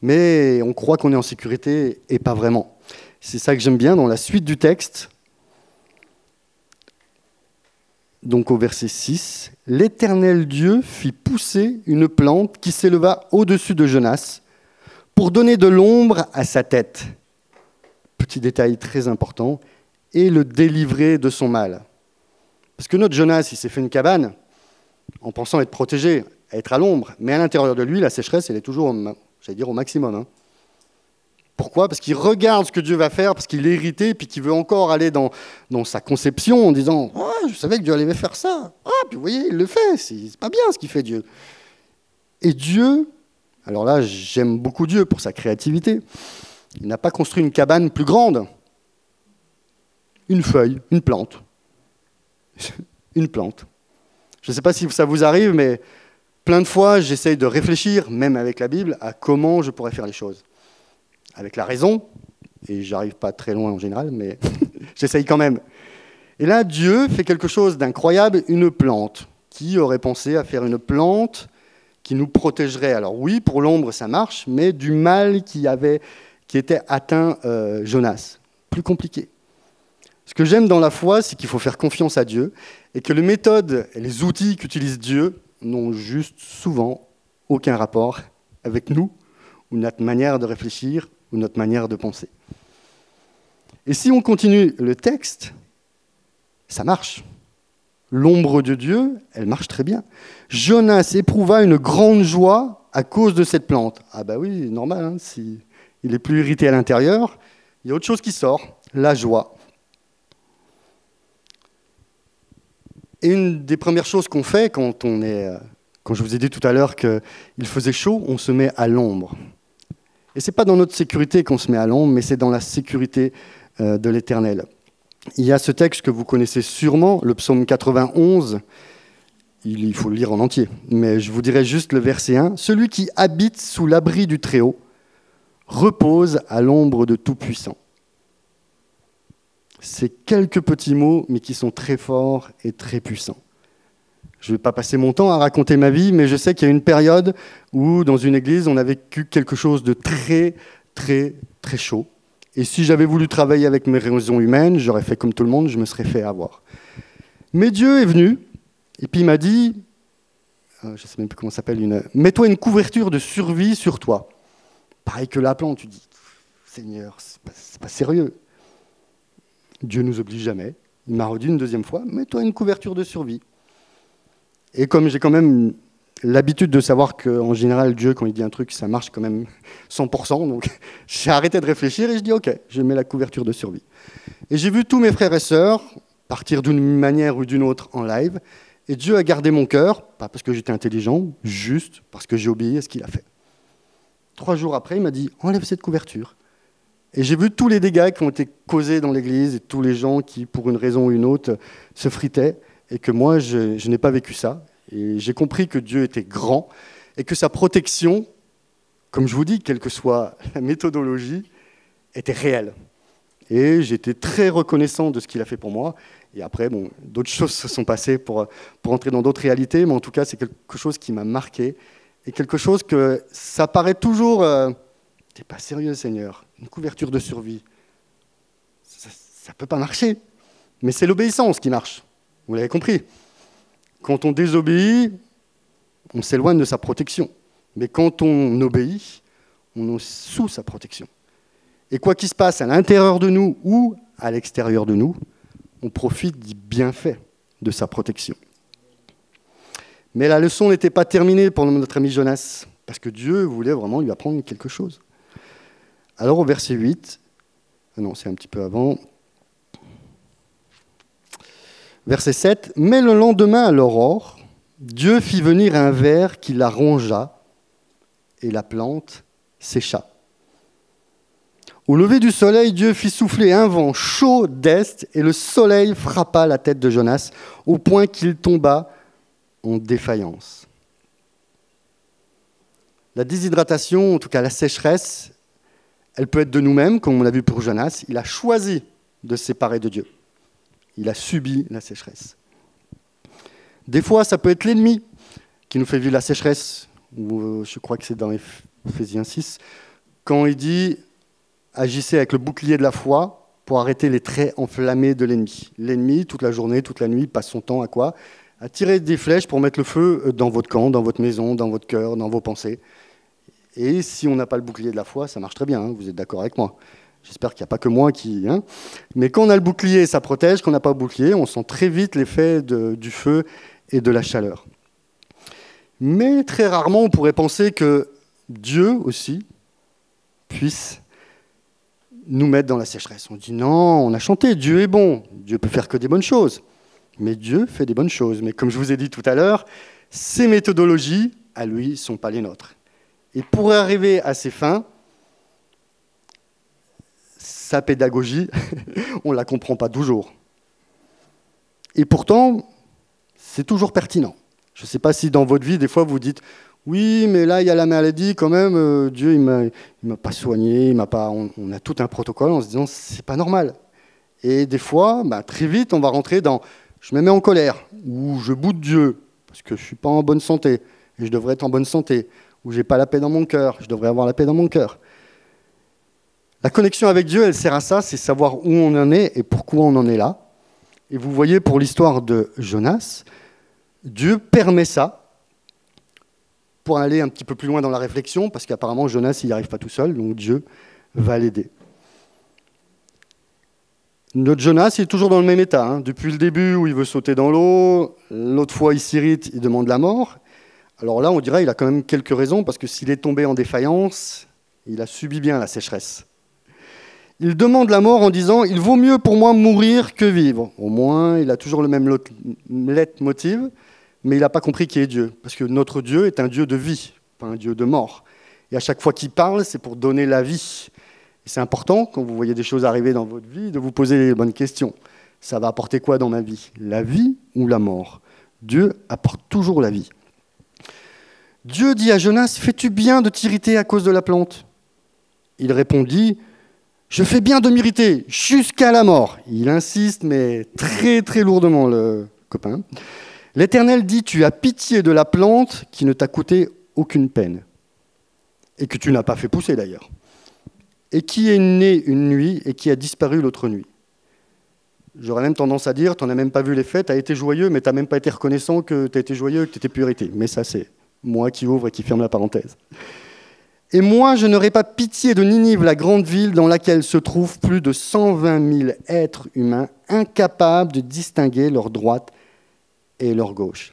Mais on croit qu'on est en sécurité, et pas vraiment. C'est ça que j'aime bien dans la suite du texte, donc au verset 6, l'Éternel Dieu fit pousser une plante qui s'éleva au-dessus de Jonas pour donner de l'ombre à sa tête. Petit détail très important, et le délivrer de son mal. Parce que notre Jonas, il s'est fait une cabane en pensant être protégé, être à l'ombre, mais à l'intérieur de lui, la sécheresse, elle est toujours, j'allais dire, au maximum. Hein. Pourquoi? Parce qu'il regarde ce que Dieu va faire, parce qu'il est irrité, puis qu'il veut encore aller dans, dans sa conception en disant Je savais que Dieu allait faire ça. Ah, puis vous voyez, il le fait. C'est pas bien ce qu'il fait Dieu. Et Dieu, alors là, j'aime beaucoup Dieu pour sa créativité. Il n'a pas construit une cabane plus grande. Une feuille, une plante. [laughs] une plante. Je ne sais pas si ça vous arrive, mais plein de fois, j'essaye de réfléchir, même avec la Bible, à comment je pourrais faire les choses avec la raison, et j'arrive pas très loin en général, mais [laughs] j'essaye quand même. Et là, Dieu fait quelque chose d'incroyable, une plante. Qui aurait pensé à faire une plante qui nous protégerait? Alors oui, pour l'ombre, ça marche, mais du mal qui, avait, qui était atteint euh, Jonas. Plus compliqué. Ce que j'aime dans la foi, c'est qu'il faut faire confiance à Dieu et que les méthodes et les outils qu'utilise Dieu n'ont juste souvent aucun rapport avec nous ou notre manière de réfléchir ou notre manière de penser. Et si on continue le texte, ça marche. L'ombre de Dieu, elle marche très bien. Jonas éprouva une grande joie à cause de cette plante. Ah bah oui, normal, hein, si est plus irrité à l'intérieur, il y a autre chose qui sort, la joie. Et une des premières choses qu'on fait quand on est, euh, quand je vous ai dit tout à l'heure qu'il faisait chaud, on se met à l'ombre. Et ce n'est pas dans notre sécurité qu'on se met à l'ombre, mais c'est dans la sécurité euh, de l'Éternel. Il y a ce texte que vous connaissez sûrement, le psaume 91. Il faut le lire en entier, mais je vous dirai juste le verset 1. Celui qui habite sous l'abri du Très-Haut repose à l'ombre de Tout-Puissant. C'est quelques petits mots, mais qui sont très forts et très puissants. Je ne vais pas passer mon temps à raconter ma vie, mais je sais qu'il y a une période où, dans une église, on a vécu quelque chose de très, très, très chaud. Et si j'avais voulu travailler avec mes raisons humaines, j'aurais fait comme tout le monde, je me serais fait avoir. Mais Dieu est venu, et puis il m'a dit, euh, je ne sais même plus comment ça s'appelle, une... mets-toi une couverture de survie sur toi. Pareil que la plante, tu dis, Seigneur, c'est pas, pas sérieux. Dieu nous oblige jamais. Il m'a redit une deuxième fois, mets-toi une couverture de survie. Et comme j'ai quand même l'habitude de savoir qu'en général, Dieu, quand il dit un truc, ça marche quand même [laughs] 100%, donc [laughs] j'ai arrêté de réfléchir et je dis, ok, je mets la couverture de survie. Et j'ai vu tous mes frères et sœurs partir d'une manière ou d'une autre en live, et Dieu a gardé mon cœur, pas parce que j'étais intelligent, juste parce que j'ai obéi à ce qu'il a fait. Trois jours après, il m'a dit, enlève cette couverture. Et j'ai vu tous les dégâts qui ont été causés dans l'Église et tous les gens qui, pour une raison ou une autre, se fritaient et que moi, je, n'ai pas vécu ça. Et j'ai compris que Dieu était grand et que sa protection, comme je vous dis, quelle que soit la méthodologie, était réelle. Et j'étais très reconnaissant de ce qu'il a fait pour moi. Et après, bon, d'autres [laughs] choses se sont passées pour, pour entrer dans d'autres réalités, mais en tout cas, c'est quelque chose qui m'a marqué et quelque chose que ça paraît toujours. Euh, T'es pas sérieux, Seigneur. Une couverture de survie, ça ne peut pas marcher. Mais c'est l'obéissance qui marche. Vous l'avez compris. Quand on désobéit, on s'éloigne de sa protection. Mais quand on obéit, on est sous sa protection. Et quoi qu'il se passe à l'intérieur de nous ou à l'extérieur de nous, on profite du bienfait de sa protection. Mais la leçon n'était pas terminée pour notre ami Jonas, parce que Dieu voulait vraiment lui apprendre quelque chose. Alors au verset 8, ah un petit peu avant, Verset 7. Mais le lendemain à l'aurore, Dieu fit venir un ver qui la rongea, et la plante sécha. Au lever du soleil, Dieu fit souffler un vent chaud d'est, et le soleil frappa la tête de Jonas, au point qu'il tomba en défaillance. La déshydratation, en tout cas la sécheresse, elle peut être de nous-mêmes, comme on l'a vu pour Jonas. Il a choisi de se séparer de Dieu. Il a subi la sécheresse. Des fois, ça peut être l'ennemi qui nous fait vivre la sécheresse. Euh, je crois que c'est dans Ephésiens 6, quand il dit agissez avec le bouclier de la foi pour arrêter les traits enflammés de l'ennemi. L'ennemi, toute la journée, toute la nuit, passe son temps à quoi? À tirer des flèches pour mettre le feu dans votre camp, dans votre maison, dans votre cœur, dans vos pensées. Et si on n'a pas le bouclier de la foi, ça marche très bien, hein, vous êtes d'accord avec moi. J'espère qu'il n'y a pas que moi qui. Hein. Mais quand on a le bouclier, ça protège. Quand on n'a pas le bouclier, on sent très vite l'effet du feu et de la chaleur. Mais très rarement, on pourrait penser que Dieu aussi puisse nous mettre dans la sécheresse. On dit non, on a chanté, Dieu est bon, Dieu peut faire que des bonnes choses. Mais Dieu fait des bonnes choses. Mais comme je vous ai dit tout à l'heure, ces méthodologies, à lui, ne sont pas les nôtres. Et pour arriver à ces fins, sa pédagogie, [laughs] on ne la comprend pas toujours. Et pourtant, c'est toujours pertinent. Je ne sais pas si dans votre vie, des fois, vous dites Oui, mais là, il y a la maladie, quand même, euh, Dieu, il ne m'a pas soigné, il m'a pas... On, a tout un protocole en se disant C'est pas normal. Et des fois, bah, très vite, on va rentrer dans Je me mets en colère, ou je boude Dieu, parce que je ne suis pas en bonne santé, et je devrais être en bonne santé, ou j'ai pas la paix dans mon cœur, je devrais avoir la paix dans mon cœur. La connexion avec Dieu, elle sert à ça, c'est savoir où on en est et pourquoi on en est là. Et vous voyez, pour l'histoire de Jonas, Dieu permet ça pour aller un petit peu plus loin dans la réflexion, parce qu'apparemment Jonas, il n'y arrive pas tout seul, donc Dieu va l'aider. Notre Jonas, il est toujours dans le même état. Hein. Depuis le début où il veut sauter dans l'eau, l'autre fois il s'irrite, il demande la mort. Alors là, on dirait qu'il a quand même quelques raisons, parce que s'il est tombé en défaillance, il a subi bien la sécheresse il demande la mort en disant Il vaut mieux pour moi mourir que vivre. Au moins, il a toujours le même motif, mais il n'a pas compris qui est Dieu. Parce que notre Dieu est un Dieu de vie, pas un Dieu de mort. Et à chaque fois qu'il parle, c'est pour donner la vie. Et c'est important, quand vous voyez des choses arriver dans votre vie, de vous poser les bonnes questions. Ça va apporter quoi dans ma vie? La vie ou la mort? Dieu apporte toujours la vie. Dieu dit à Jonas Fais-tu bien de t'irriter à cause de la plante? Il répondit Je fais bien de m'irriter jusqu'à la mort. Il insiste, mais très très lourdement, le copain. L'Éternel dit, tu as pitié de la plante qui ne t'a coûté aucune peine, et que tu n'as pas fait pousser d'ailleurs, et qui est née une nuit et qui a disparu l'autre nuit. J'aurais même tendance à dire, tu n'as même pas vu l'effet, tu as été joyeux, mais tu n'as même pas été reconnaissant que tu as été joyeux, que tu étais plus irrité. Mais ça, c'est moi qui ouvre et qui ferme la parenthèse. Et moi, je n'aurai pas pitié de Ninive, la grande ville dans laquelle se trouvent plus de 120 000 êtres humains incapables de distinguer leur droite et leur gauche.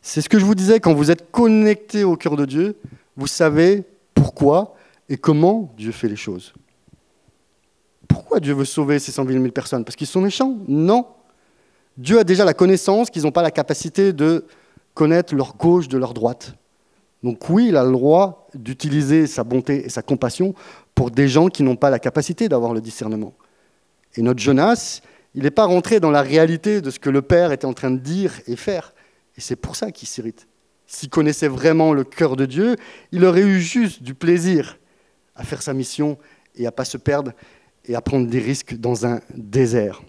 C'est ce que je vous disais, quand vous êtes connecté au cœur de Dieu, vous savez pourquoi et comment Dieu fait les choses. Pourquoi Dieu veut sauver ces 120 000 personnes? Parce qu'ils sont méchants? Non. Dieu a déjà la connaissance qu'ils n'ont pas la capacité de connaître leur gauche de leur droite. Donc oui, il a le droit d'utiliser sa bonté et sa compassion pour des gens qui n'ont pas la capacité d'avoir le discernement. Et notre Jonas, il n'est pas rentré dans la réalité de ce que le Père était en train de dire et faire. Et c'est pour ça qu'il s'irrite. S'il connaissait vraiment le cœur de Dieu, il aurait eu juste du plaisir à faire sa mission et à ne pas se perdre et à prendre des risques dans un désert.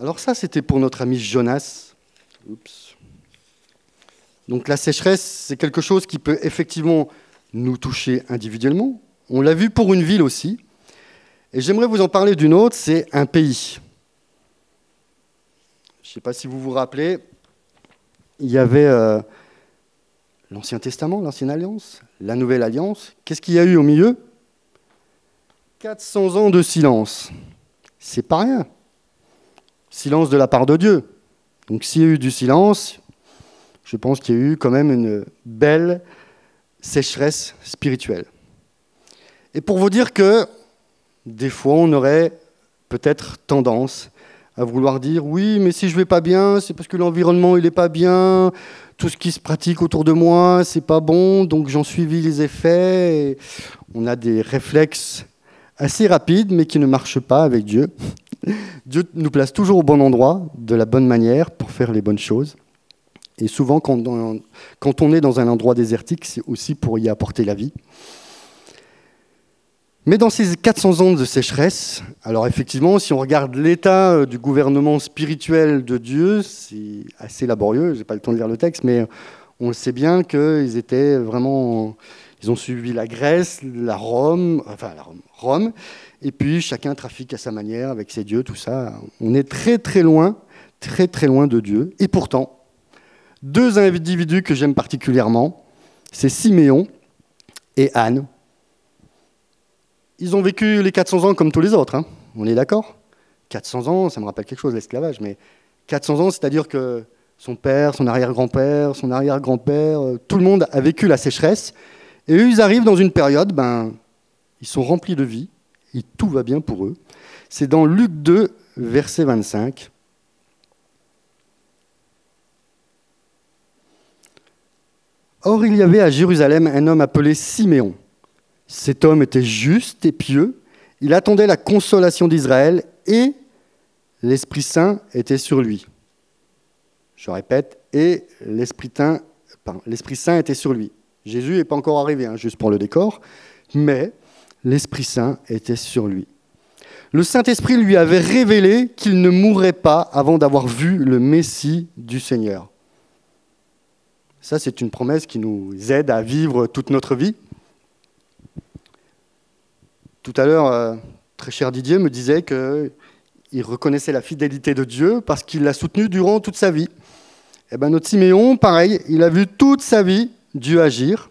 Alors ça, c'était pour notre ami Jonas. Oups. Donc la sécheresse, c'est quelque chose qui peut effectivement nous toucher individuellement. On l'a vu pour une ville aussi. Et j'aimerais vous en parler d'une autre, c'est un pays. Je ne sais pas si vous vous rappelez, il y avait euh, l'Ancien Testament, l'Ancienne Alliance, la Nouvelle Alliance. Qu'est-ce qu'il y a eu au milieu? 400 ans de silence. C'est pas rien. Silence de la part de Dieu. Donc s'il y a eu du silence, je pense qu'il y a eu quand même une belle sécheresse spirituelle. Et pour vous dire que des fois, on aurait peut-être tendance à vouloir dire oui, mais si je vais pas bien, c'est parce que l'environnement il est pas bien, tout ce qui se pratique autour de moi, c'est pas bon, donc j'en suivis les effets. on a des réflexes assez rapides, mais qui ne marchent pas avec Dieu. Dieu nous place toujours au bon endroit, de la bonne manière, pour faire les bonnes choses. Et souvent, quand on, est dans un endroit désertique, c'est aussi pour y apporter la vie. Mais dans ces 400 ans de sécheresse, alors effectivement, si on regarde l'état euh, du gouvernement spirituel de Dieu, c'est assez laborieux, je n'ai pas le temps de lire le texte, mais on le sait bien qu'ils étaient vraiment... Ils ont suivi la Grèce, la Rome, enfin la Rome, Rome, et puis chacun trafique à sa manière avec ses dieux, tout ça. On est très très loin, très très loin de Dieu, et pourtant, deux individus que j'aime particulièrement, c'est Siméon et Anne. Ils ont vécu les 400 ans comme tous les autres, hein. on est d'accord? 400 ans, ça me rappelle quelque chose, l'esclavage, mais 400 ans, c'est-à-dire que son père, son arrière-grand-père, son arrière-grand-père, euh, tout le monde a vécu la sécheresse. Et eux, ils arrivent dans une période, ben, ils sont remplis de vie, et tout va bien pour eux. C'est dans Luc 2, verset 25. Or, il y avait à Jérusalem un homme appelé Siméon. Cet homme était juste et pieux. Il attendait la consolation d'Israël et l'Esprit Saint était sur lui. Je répète, et l'Esprit Saint, était sur lui. Jésus n'est pas encore arrivé, hein, juste pour le décor, mais l'Esprit Saint était sur lui. Le Saint-Esprit lui avait révélé qu'il ne mourrait pas avant d'avoir vu le Messie du Seigneur. Ça, c'est une promesse qui nous aide à vivre toute notre vie. Tout à l'heure, euh, très cher Didier me disait qu'il reconnaissait la fidélité de Dieu parce qu'il l'a soutenu durant toute sa vie. Et eh ben notre Siméon, pareil, il a vu toute sa vie Dieu agir,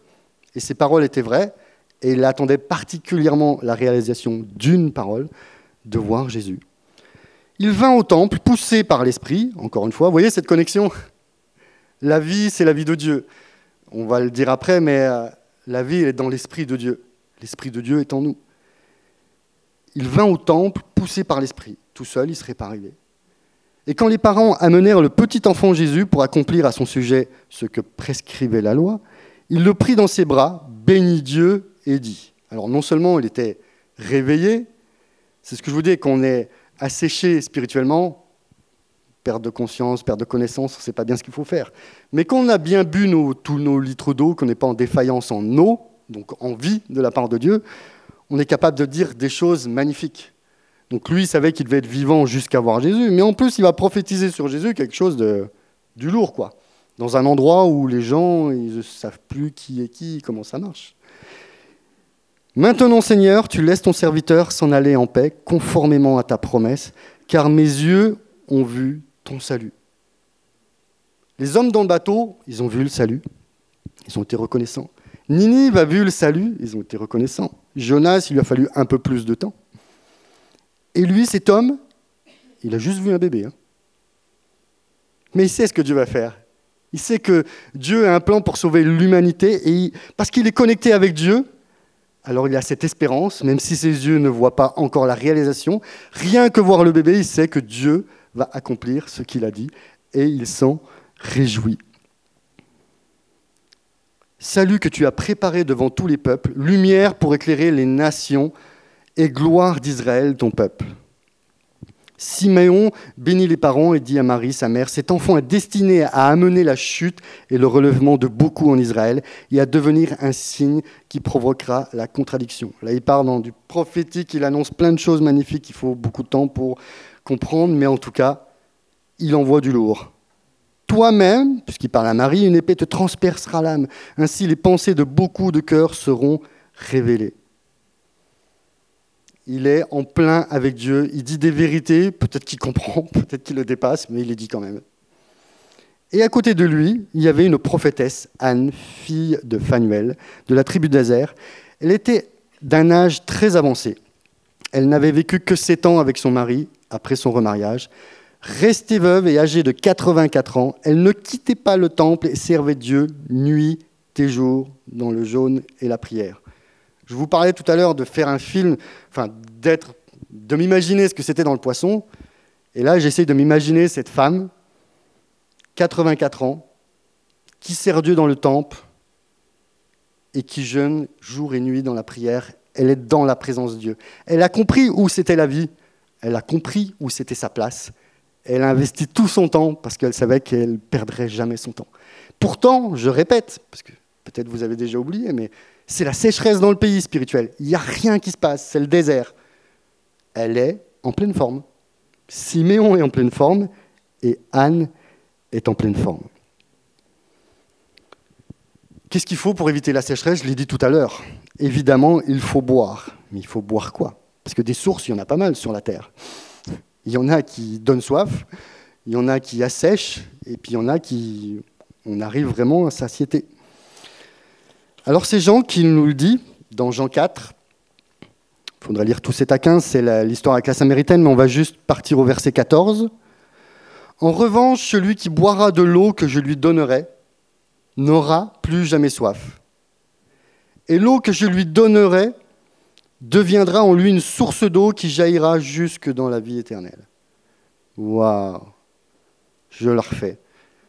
et ses paroles étaient vraies, et il attendait particulièrement la réalisation d'une parole, de voir Jésus. Il vint au temple, poussé par l'Esprit, encore une fois, vous voyez cette connexion? La vie, c'est la vie de Dieu. On va le dire après, mais euh, la vie, est dans l'Esprit de Dieu. L'Esprit de Dieu est en nous. Il vint au temple, poussé par l'Esprit. Tout seul, il ne serait pas arrivé. Et quand les parents amenèrent le petit enfant Jésus pour accomplir à son sujet ce que prescrivait la loi, il le prit dans ses bras, bénit Dieu et dit. Alors non seulement il était réveillé, c'est ce que je vous dis, qu'on est asséché spirituellement, perte de conscience, perte de connaissance, on ne sait pas bien ce qu'il faut faire. Mais quand on a bien bu tous nos litres d'eau, qu'on n'est pas en défaillance en eau, donc en vie de la part de Dieu, on est capable de dire des choses magnifiques. Donc lui, il savait qu'il devait être vivant jusqu'à voir Jésus, mais en plus, il va prophétiser sur Jésus quelque chose de, du lourd, quoi. Dans un endroit où les gens, ils ne savent plus qui est qui, comment ça marche. Maintenant, Seigneur, tu laisses ton serviteur s'en aller en paix, conformément à ta promesse, car mes yeux ont vu ton salut. Les hommes dans le bateau, ils ont vu le salut, ils ont été reconnaissants. Ninive a vu le salut, ils ont été reconnaissants. Jonas, il lui a fallu un peu plus de temps. Et lui, cet homme, il a juste vu un bébé. Hein. Mais il sait ce que Dieu va faire. Il sait que Dieu a un plan pour sauver l'humanité et parce qu'il est connecté avec Dieu, alors il a cette espérance, même si ses yeux ne voient pas encore la réalisation, rien que voir le bébé, il sait que Dieu va accomplir ce qu'il a dit et il s'en réjouit. Salut que tu as préparé devant tous les peuples, lumière pour éclairer les nations et gloire d'Israël, ton peuple. Siméon bénit les parents et dit à Marie, sa mère, cet enfant est destiné à amener la chute et le relèvement de beaucoup en Israël et à devenir un signe qui provoquera la contradiction. Là, il parle dans du prophétique, il annonce plein de choses magnifiques, il faut beaucoup de temps pour comprendre, mais en tout cas, il envoie du lourd. Toi-même, puisqu'il parle à Marie, une épée te transpercera l'âme. Ainsi, les pensées de beaucoup de cœurs seront révélées il est en plein avec Dieu, il dit des vérités, peut-être qu'il comprend, [laughs] peut-être qu'il le dépasse, mais il les dit quand même. Et à côté de lui, il y avait une prophétesse, Anne, fille de Phanuel, de la tribu d'Azer. Elle était d'un âge très avancé. Elle n'avait vécu que sept ans avec son mari après son remariage. Restée veuve et âgée de 84 ans, elle ne quittait pas le temple et servait Dieu nuit et jour dans le jaune et la prière. Je vous parlais tout à l'heure de faire un film, enfin d'être, de m'imaginer ce que c'était dans le poisson. Et là, j'essaie de m'imaginer cette femme, 84 ans, qui sert Dieu dans le temple et qui jeûne jour et nuit dans la prière. Elle est dans la présence de Dieu. Elle a compris où c'était la vie. Elle a compris où c'était sa place. Elle a investi tout son temps parce qu'elle savait qu'elle perdrait jamais son temps. Pourtant, je répète, parce que peut-être vous avez déjà oublié, mais c'est la sécheresse dans le pays spirituel. Il n'y a rien qui se passe, c'est le désert. Elle est en pleine forme. Siméon est en pleine forme et Anne est en pleine forme. Qu'est-ce qu'il faut pour éviter la sécheresse? Je l'ai dit tout à l'heure. Évidemment, il faut boire. Mais il faut boire quoi? Parce que des sources, il y en a pas mal sur la terre. Il y en a qui donnent soif, il y en a qui assèchent, et puis il y en a qui... On arrive vraiment à satiété. Alors c'est Jean qui nous le dit dans Jean 4. Il faudrait lire 7 à 15, c'est l'histoire avec la Samaritaine, mais on va juste partir au verset 14. En revanche, celui qui boira de l'eau que je lui donnerai n'aura plus jamais soif. Et l'eau que je lui donnerai deviendra en lui une source d'eau qui jaillira jusque dans la vie éternelle. Waouh Je le refais.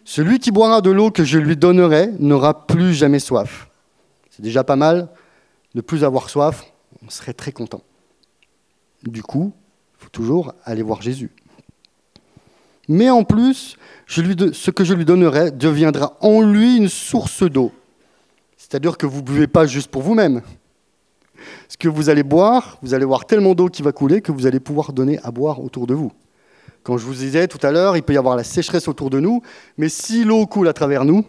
Celui qui boira de l'eau que je lui donnerai n'aura plus jamais soif. Déjà pas mal. Ne plus avoir soif, on serait très content. Du coup, il faut toujours aller voir Jésus. Mais en plus, ce que je lui donnerai deviendra en lui une source d'eau. C'est-à-dire que vous ne buvez pas juste pour vous-même. Ce que vous allez boire, vous allez voir tellement d'eau qui va couler que vous allez pouvoir donner à boire autour de vous. Quand je vous disais tout à l'heure, il peut y avoir la sécheresse autour de nous, mais si l'eau coule à travers nous,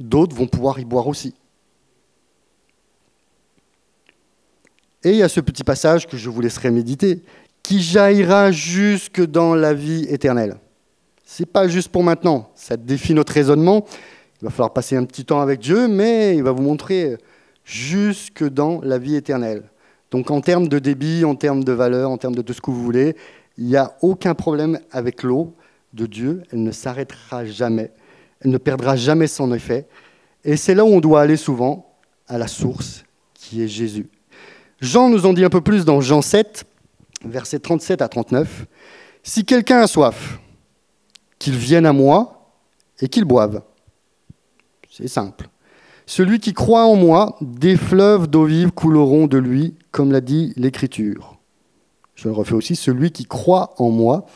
d'autres vont pouvoir y boire aussi. Et il y a ce petit passage que je vous laisserai méditer, qui jaillira jusque dans la vie éternelle. C'est pas juste pour maintenant, ça défie notre raisonnement. Il va falloir passer un petit temps avec Dieu, mais il va vous montrer jusque dans la vie éternelle. Donc en termes de débit, en termes de valeur, en termes de tout ce que vous voulez, il n'y a aucun problème avec l'eau de Dieu. Elle ne s'arrêtera jamais. Elle ne perdra jamais son effet. Et c'est là où on doit aller souvent, à la source, qui est Jésus. Jean nous en dit un peu plus dans Jean 7, versets 37 à 39. Si quelqu'un a soif, qu'il vienne à moi et qu'il boive. C'est simple. Celui qui croit en moi, des fleuves d'eau vive couleront de lui, comme l'a dit l'Écriture. Je le refais aussi, celui qui croit en moi,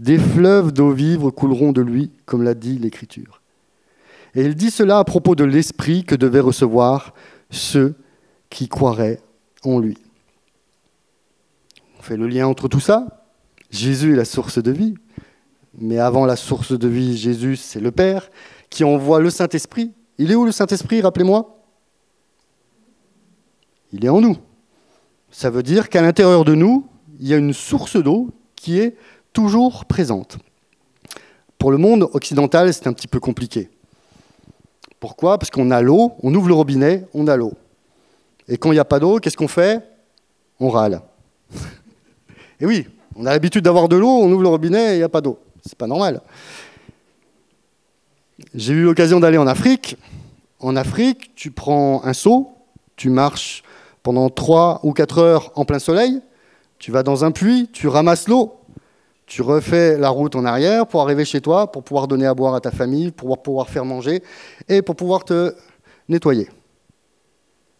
des fleuves d'eau vive couleront de lui, comme l'a dit l'Écriture. Et il dit cela à propos de l'Esprit que devaient recevoir ceux qui croiraient en lui. On fait le lien entre tout ça. Jésus est la source de vie. Mais avant la source de vie, Jésus, c'est le Père qui envoie le Saint-Esprit. Il est où le Saint-Esprit, rappelez-moi? Il est en nous. Ça veut dire qu'à l'intérieur de nous, il y a une source d'eau qui est toujours présente. Pour le monde occidental, c'est un petit peu compliqué. Pourquoi? Parce qu'on a l'eau, on ouvre le robinet, on a l'eau. Et quand il n'y a pas d'eau, qu'est-ce qu'on fait? On râle. [laughs] et oui, on a l'habitude d'avoir de l'eau, on ouvre le robinet et il n'y a pas d'eau. C'est pas normal. J'ai eu l'occasion d'aller en Afrique. En Afrique, tu prends un seau, tu marches pendant 3 ou 4 heures en plein soleil, tu vas dans un puits, tu ramasses l'eau, tu refais la route en arrière pour arriver chez toi, pour pouvoir donner à boire à ta famille, pour pouvoir faire manger et pour pouvoir te nettoyer.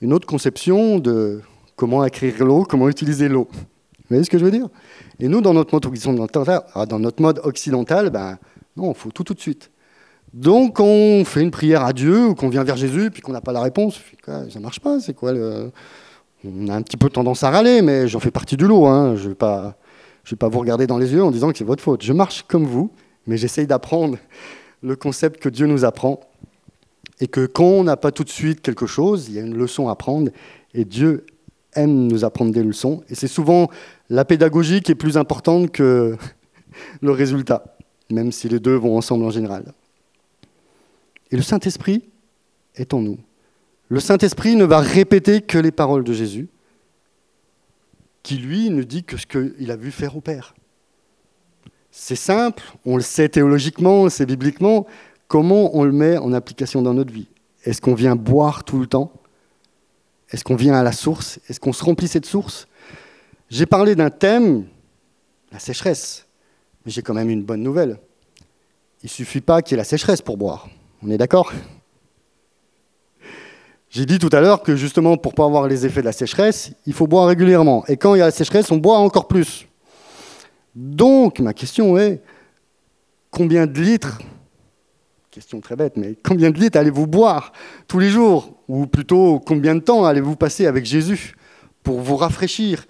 Une autre conception de comment acquérir l'eau, comment utiliser l'eau. Vous voyez ce que je veux dire? Et nous, dans notre mode occidental, ah, dans notre mode occidental ben, non, faut tout tout de suite. Donc, on fait une prière à Dieu ou qu'on vient vers Jésus, puis qu'on n'a pas la réponse. Ça ne marche pas, c'est quoi le... On a un petit peu tendance à râler, mais j'en fais partie du lot. Hein. Je ne vais pas vous regarder dans les yeux en disant que c'est votre faute. Je marche comme vous, mais j'essaye d'apprendre le concept que Dieu nous apprend. Et que quand on n'a pas tout de suite quelque chose, il y a une leçon à apprendre. Et Dieu aime nous apprendre des leçons. Et c'est souvent la pédagogie qui est plus importante que [laughs] le résultat, même si les deux vont ensemble en général. Et le Saint-Esprit est en nous. Le Saint-Esprit ne va répéter que les paroles de Jésus, qui lui ne dit que ce qu'il a vu faire au Père. C'est simple, on le sait théologiquement, c'est bibliquement. Comment on le met en application dans notre vie? Est-ce qu'on vient boire tout le temps? Est-ce qu'on vient à la source? Est-ce qu'on se remplit cette source? J'ai parlé d'un thème, la sécheresse, mais j'ai quand même une bonne nouvelle. Il ne suffit pas qu'il y ait la sécheresse pour boire. On est d'accord? J'ai dit tout à l'heure que justement, pour ne pas avoir les effets de la sécheresse, il faut boire régulièrement. Et quand il y a la sécheresse, on boit encore plus. Donc, ma question est, combien de litres, question très bête, mais combien de litres allez-vous boire tous les jours? Ou plutôt, combien de temps allez-vous passer avec Jésus pour vous rafraîchir?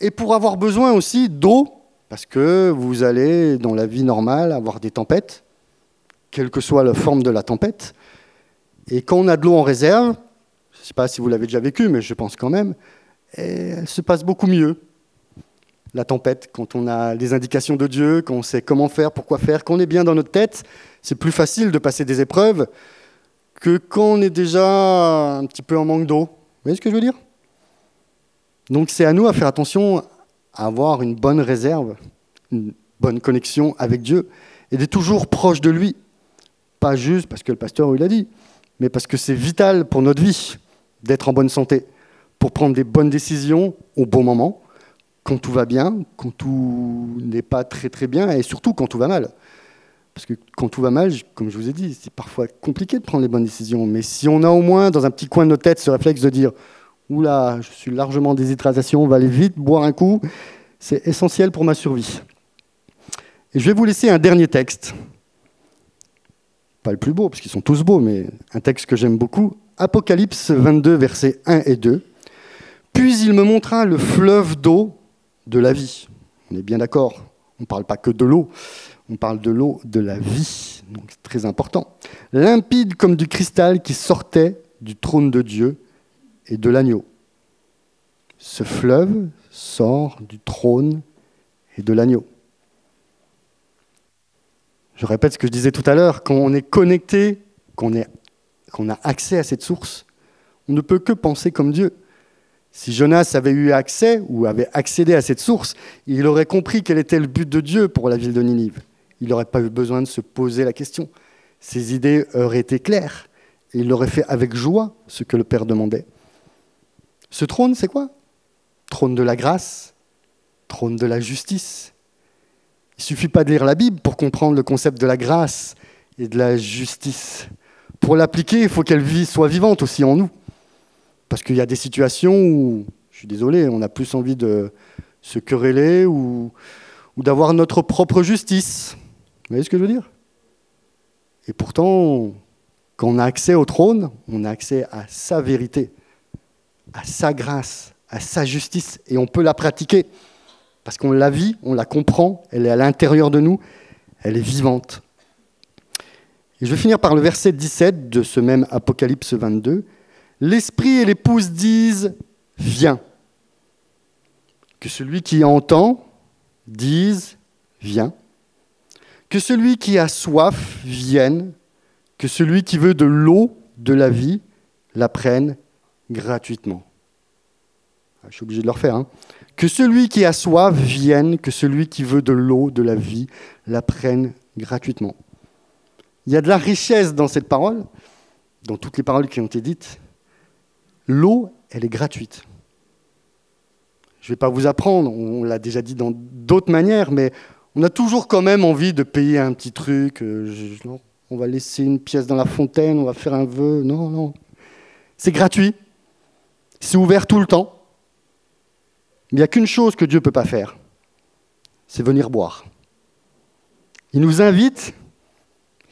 Et pour avoir besoin aussi d'eau, parce que vous allez, dans la vie normale, avoir des tempêtes, quelle que soit la forme de la tempête. Et quand on a de l'eau en réserve, je ne sais pas si vous l'avez déjà vécu, mais je pense quand même, elle se passe beaucoup mieux. La tempête, quand on a les indications de Dieu, quand on sait comment faire, pourquoi faire, qu'on est bien dans notre tête, c'est plus facile de passer des épreuves que quand on est déjà un petit peu en manque d'eau. Vous voyez ce que je veux dire? Donc c'est à nous à faire attention à avoir une bonne réserve, une bonne connexion avec Dieu et d'être toujours proche de lui pas juste parce que le pasteur il a dit, mais parce que c'est vital pour notre vie d'être en bonne santé, pour prendre des bonnes décisions au bon moment, quand tout va bien, quand tout n'est pas très très bien, et surtout quand tout va mal. Parce que quand tout va mal, comme je vous ai dit, c'est parfois compliqué de prendre les bonnes décisions. Mais si on a au moins dans un petit coin de notre tête ce réflexe de dire Oula, je suis largement en déshydratation, on va aller vite boire un coup, c'est essentiel pour ma survie. Et je vais vous laisser un dernier texte pas le plus beau, parce qu'ils sont tous beaux, mais un texte que j'aime beaucoup, Apocalypse 22, versets 1 et 2. Puis il me montra le fleuve d'eau de la vie. On est bien d'accord, on ne parle pas que de l'eau, on parle de l'eau de la vie, donc c'est très important. Limpide comme du cristal qui sortait du trône de Dieu et de l'agneau. Ce fleuve sort du trône et de l'agneau. Je répète ce que je disais tout à l'heure, quand on est connecté, qu'on a accès à cette source, on ne peut que penser comme Dieu. Si Jonas avait eu accès ou avait accédé à cette source, il aurait compris quel était le but de Dieu pour la ville de Ninive. Il n'aurait pas eu besoin de se poser la question. Ses idées auraient été claires et il aurait fait avec joie ce que le Père demandait. Ce trône, c'est quoi? Trône de la grâce, trône de la justice, il ne suffit pas de lire la Bible pour comprendre le concept de la grâce et de la justice. Pour l'appliquer, il faut qu'elle soit vivante aussi en nous. Parce qu'il y a des situations où, je suis désolé, on a plus envie de se quereller ou, ou d'avoir notre propre justice. Vous voyez ce que je veux dire? Et pourtant, quand on a accès au trône, on a accès à sa vérité, à sa grâce, à sa justice, et on peut la pratiquer. parce qu'on la vit, on la comprend, elle est à l'intérieur de nous, elle est vivante. Et je vais finir par le verset 17 de ce même Apocalypse 22. L'Esprit et l'épouse disent, viens. Que celui qui entend dise, viens. Que celui qui a soif vienne. Que celui qui veut de l'eau de la vie la prenne gratuitement. Ah, je suis obligé de le refaire. Hein. Que celui qui a soif vienne, que celui qui veut de l'eau, de la vie, la prenne gratuitement. Il y a de la richesse dans cette parole, dans toutes les paroles qui ont été dites. L'eau, elle est gratuite. Je ne vais pas vous apprendre, on l'a déjà dit dans d'autres manières, mais on a toujours quand même envie de payer un petit truc. Euh, on va laisser une pièce dans la fontaine, on va faire un vœu. Non, non. C'est gratuit. C'est ouvert tout le temps. Il n'y a qu'une chose que Dieu ne peut pas faire, c'est venir boire. Il nous invite,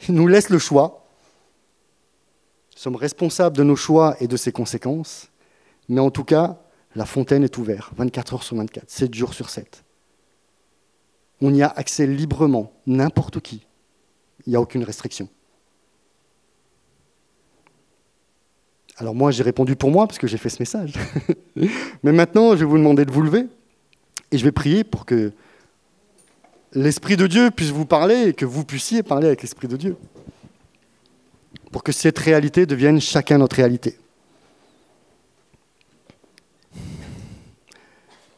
il nous laisse le choix. Nous sommes responsables de nos choix et de ses conséquences, mais en tout cas, la fontaine est ouverte, 24 heures sur 24, 7 jours sur 7. On y a accès librement, n'importe qui. Il n'y a aucune restriction. Alors moi, j'ai répondu pour moi parce que j'ai fait ce message. [laughs] Mais maintenant, je vais vous demander de vous lever et je vais prier pour que l'Esprit de Dieu puisse vous parler et que vous puissiez parler avec l'Esprit de Dieu. Pour que cette réalité devienne chacun notre réalité.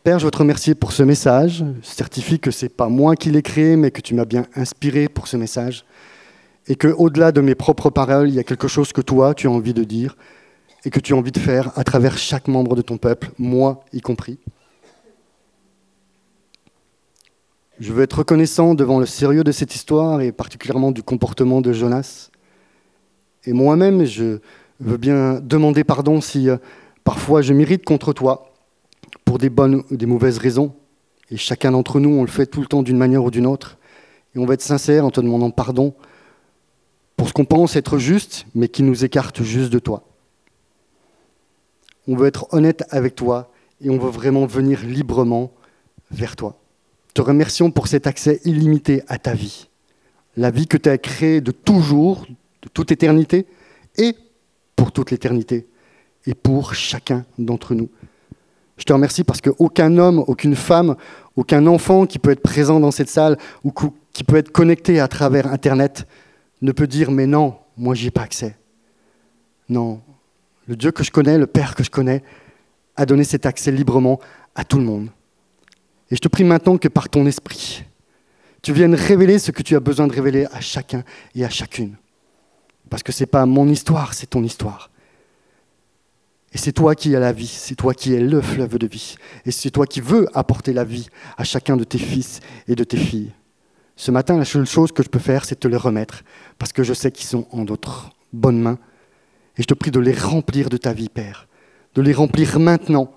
Père, je veux te remercier pour ce message. Je certifie que ce n'est pas moi qui l'ai créé, mais que tu m'as bien inspiré pour ce message. Et qu'au-delà de mes propres paroles, il y a quelque chose que toi, tu as envie de dire et que tu as envie de faire à travers chaque membre de ton peuple, moi y compris. Je veux être reconnaissant devant le sérieux de cette histoire et particulièrement du comportement de Jonas. Et moi-même, je veux bien demander pardon si euh, parfois je m'irrite contre toi pour des bonnes ou des mauvaises raisons. Et chacun d'entre nous, on le fait tout le temps d'une manière ou d'une autre. Et on va être sincère en te demandant pardon pour ce qu'on pense être juste, mais qui nous écarte juste de toi on veut être honnête avec toi et on veut vraiment venir librement vers toi. Te remercions pour cet accès illimité à ta vie, la vie que tu as créée de toujours, de toute éternité, et pour toute l'éternité, et pour chacun d'entre nous. Je te remercie parce qu'aucun homme, aucune femme, aucun enfant qui peut être présent dans cette salle ou qui peut être connecté à travers Internet ne peut dire mais non, moi j'y ai pas accès. Non, le Dieu que je connais, le Père que je connais, a donné cet accès librement à tout le monde. Et je te prie maintenant que par ton esprit, tu viennes révéler ce que tu as besoin de révéler à chacun et à chacune. Parce que ce n'est pas mon histoire, c'est ton histoire. Et c'est toi qui as la vie, c'est toi qui es le fleuve de vie. Et c'est toi qui veux apporter la vie à chacun de tes fils et de tes filles. Ce matin, la seule chose que je peux faire, c'est te les remettre, parce que je sais qu'ils sont en d'autres bonnes mains et je te prie de les remplir de ta vie, Père, de les remplir maintenant,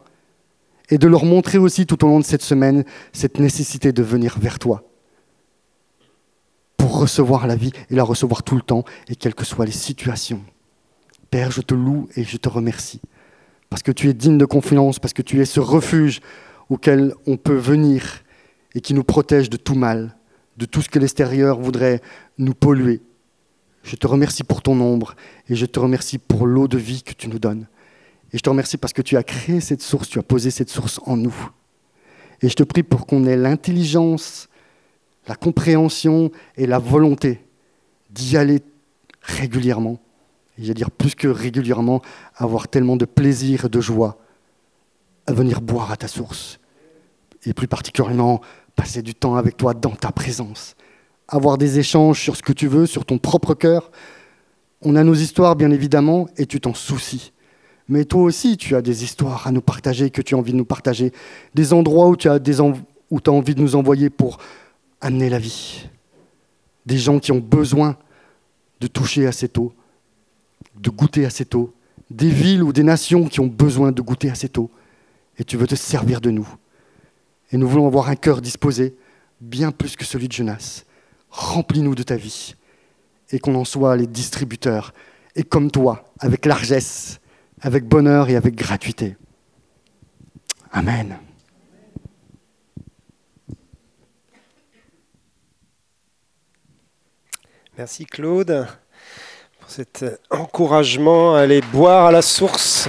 et de leur montrer aussi tout au long de cette semaine cette nécessité de venir vers toi pour recevoir la vie et la recevoir tout le temps, et quelles que soient les situations. Père, je te loue et je te remercie, parce que tu es digne de confiance, parce que tu es ce refuge auquel on peut venir et qui nous protège de tout mal, de tout ce que l'extérieur voudrait nous polluer. Je te remercie pour ton ombre et je te remercie pour l'eau de vie que tu nous donnes. Et je te remercie parce que tu as créé cette source, tu as posé cette source en nous. Et je te prie pour qu'on ait l'intelligence, la compréhension et la volonté d'y aller régulièrement. Je dire plus que régulièrement, avoir tellement de plaisir et de joie à venir boire à ta source. Et plus particulièrement, passer du temps avec toi dans ta présence avoir des échanges sur ce que tu veux, sur ton propre cœur. On a nos histoires, bien évidemment, et tu t'en soucies. Mais toi aussi, tu as des histoires à nous partager, que tu as envie de nous partager. Des endroits où tu as, des où as envie de nous envoyer pour amener la vie. Des gens qui ont besoin de toucher à cette eau, de goûter à cette eau, des villes ou des nations qui ont besoin de goûter à cette eau, et tu veux te servir de nous. Et nous voulons avoir un cœur disposé, bien plus que celui de Jonas. Remplis-nous de ta vie, et qu'on en soit les distributeurs, et comme toi, avec largesse, avec bonheur et avec gratuité. Amen. Merci Claude cet encouragement à aller boire à la source.